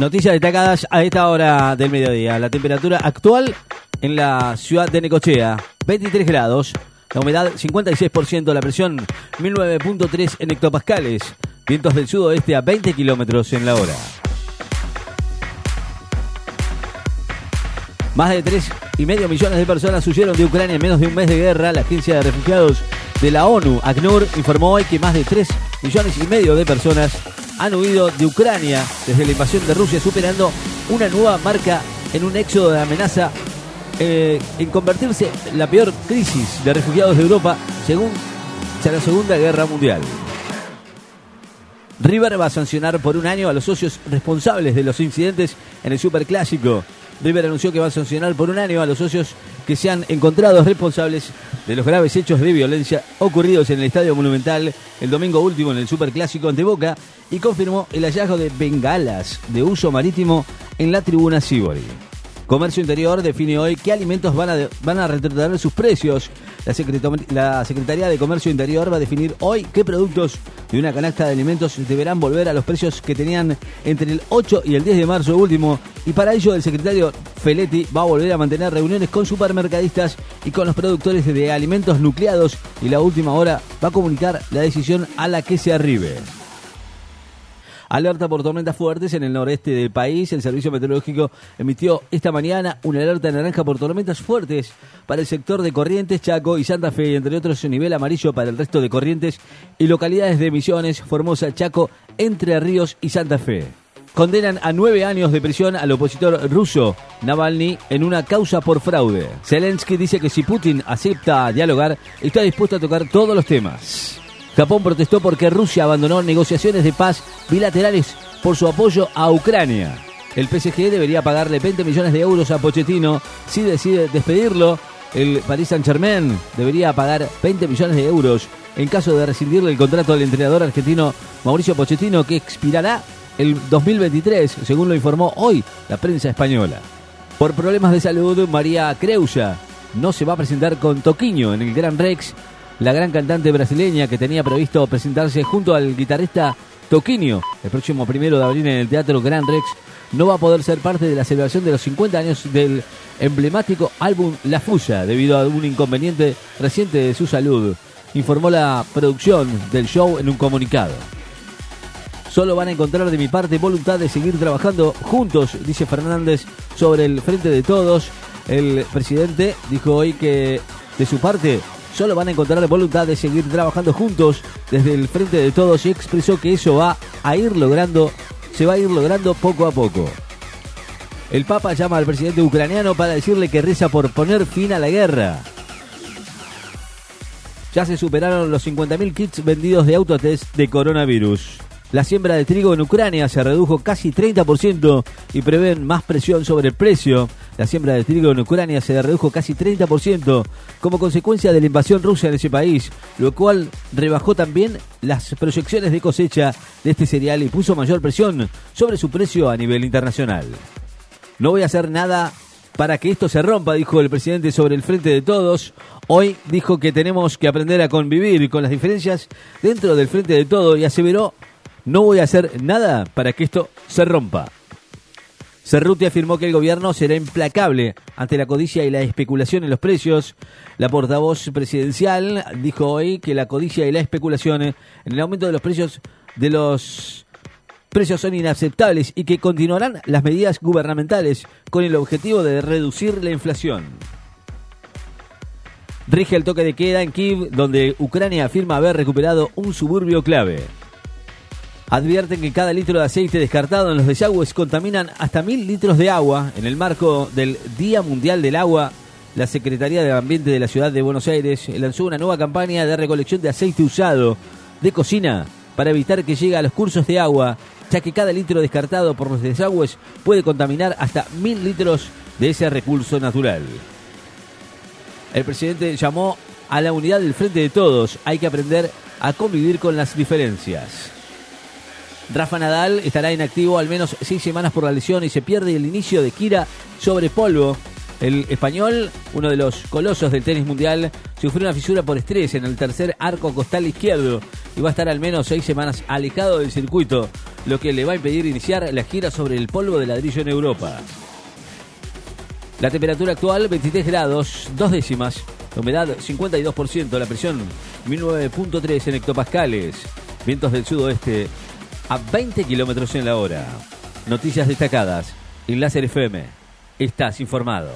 Noticias destacadas a esta hora del mediodía. La temperatura actual en la ciudad de Necochea, 23 grados. La humedad 56%, la presión 1009.3 en hectopascales. Vientos del sudoeste a 20 kilómetros en la hora. Más de 3 y medio millones de personas huyeron de Ucrania en menos de un mes de guerra. La agencia de refugiados de la ONU, ACNUR, informó hoy que más de 3 millones y medio de personas han huido de Ucrania desde la invasión de Rusia, superando una nueva marca en un éxodo de amenaza eh, en convertirse la peor crisis de refugiados de Europa según la Segunda Guerra Mundial. River va a sancionar por un año a los socios responsables de los incidentes en el Superclásico. River anunció que va a sancionar por un año a los socios que se han encontrado responsables de los graves hechos de violencia ocurridos en el Estadio Monumental el domingo último en el Superclásico ante Boca y confirmó el hallazgo de bengalas de uso marítimo en la tribuna Sibori. Comercio Interior define hoy qué alimentos van a, van a retroceder sus precios. La, la, Secretaría de Comercio Interior va a definir hoy qué productos de una canasta de alimentos deberán volver a los precios que tenían entre el 8 y el 10 de marzo último. Y para ello el secretario Feletti va a volver a mantener reuniones con supermercadistas y con los productores de alimentos nucleados y la última hora va a comunicar la decisión a la que se arribe. Alerta por tormentas fuertes en el noreste del país. El Servicio Meteorológico emitió esta mañana una alerta naranja por tormentas fuertes para el sector de Corrientes, Chaco y Santa Fe, entre otros nivel amarillo para el resto de Corrientes y localidades de Misiones, Formosa, Chaco, Entre Ríos y Santa Fe. Condenan a nueve años de prisión al opositor ruso Navalny en una causa por fraude. Zelensky dice que si Putin acepta dialogar, está dispuesto a tocar todos los temas. Japón protestó porque Rusia abandonó negociaciones de paz bilaterales por su apoyo a Ucrania. El PSG debería pagarle 20 millones de euros a Pochettino si decide despedirlo. El Paris Saint-Germain debería pagar 20 millones de euros en caso de rescindirle el contrato al entrenador argentino Mauricio Pochettino que expirará el 2023, según lo informó hoy la prensa española. Por problemas de salud, María Creusa no se va a presentar con Toquiño en el Gran Rex la gran cantante brasileña que tenía previsto presentarse junto al guitarrista Toquinho el próximo primero de abril en el Teatro Gran Rex, no va a poder ser parte de la celebración de los 50 años del emblemático álbum La Fusa debido a un inconveniente reciente de su salud, informó la producción del show en un comunicado. Solo van a encontrar de mi parte voluntad de seguir trabajando juntos, dice Fernández, sobre el frente de todos. El presidente dijo hoy que de su parte solo van a encontrar voluntad de seguir trabajando juntos desde el frente de todos y expresó que eso va a ir logrando, se va a ir logrando poco a poco. El Papa llama al presidente ucraniano para decirle que reza por poner fin a la guerra. Ya se superaron los 50.000 kits vendidos de autotest de coronavirus. La siembra de trigo en Ucrania se redujo casi 30% y prevén más presión sobre el precio. La siembra de trigo en Ucrania se redujo casi 30% como consecuencia de la invasión rusa en ese país, lo cual rebajó también las proyecciones de cosecha de este cereal y puso mayor presión sobre su precio a nivel internacional. No voy a hacer nada para que esto se rompa, dijo el presidente sobre el frente de todos. Hoy dijo que tenemos que aprender a convivir con las diferencias dentro del frente de todos y aseveró no voy a hacer nada para que esto se rompa. Cerruti afirmó que el gobierno será implacable ante la codicia y la especulación en los precios. La portavoz presidencial dijo hoy que la codicia y la especulación en el aumento de los precios de los precios son inaceptables y que continuarán las medidas gubernamentales con el objetivo de reducir la inflación. Rige el toque de queda en Kiev, donde Ucrania afirma haber recuperado un suburbio clave advierten que cada litro de aceite descartado en los desagües contaminan hasta mil litros de agua. En el marco del Día Mundial del Agua, la Secretaría de Ambiente de la Ciudad de Buenos Aires lanzó una nueva campaña de recolección de aceite usado de cocina para evitar que llegue a los cursos de agua, ya que cada litro descartado por los desagües puede contaminar hasta mil litros de ese recurso natural. El presidente llamó a la unidad del frente de todos. Hay que aprender a convivir con las diferencias. Rafa Nadal estará inactivo al menos seis semanas por la lesión y se pierde el inicio de gira sobre polvo. El español, uno de los colosos del tenis mundial, sufrió una fisura por estrés en el tercer arco costal izquierdo y va a estar al menos seis semanas alejado del circuito, lo que le va a impedir iniciar la gira sobre el polvo de ladrillo en Europa. La temperatura actual 23 grados, dos décimas, la humedad 52%, la presión 1009.3 en hectopascales, vientos del sudoeste a 20 kilómetros en la hora. Noticias destacadas en Láser FM. Estás informado.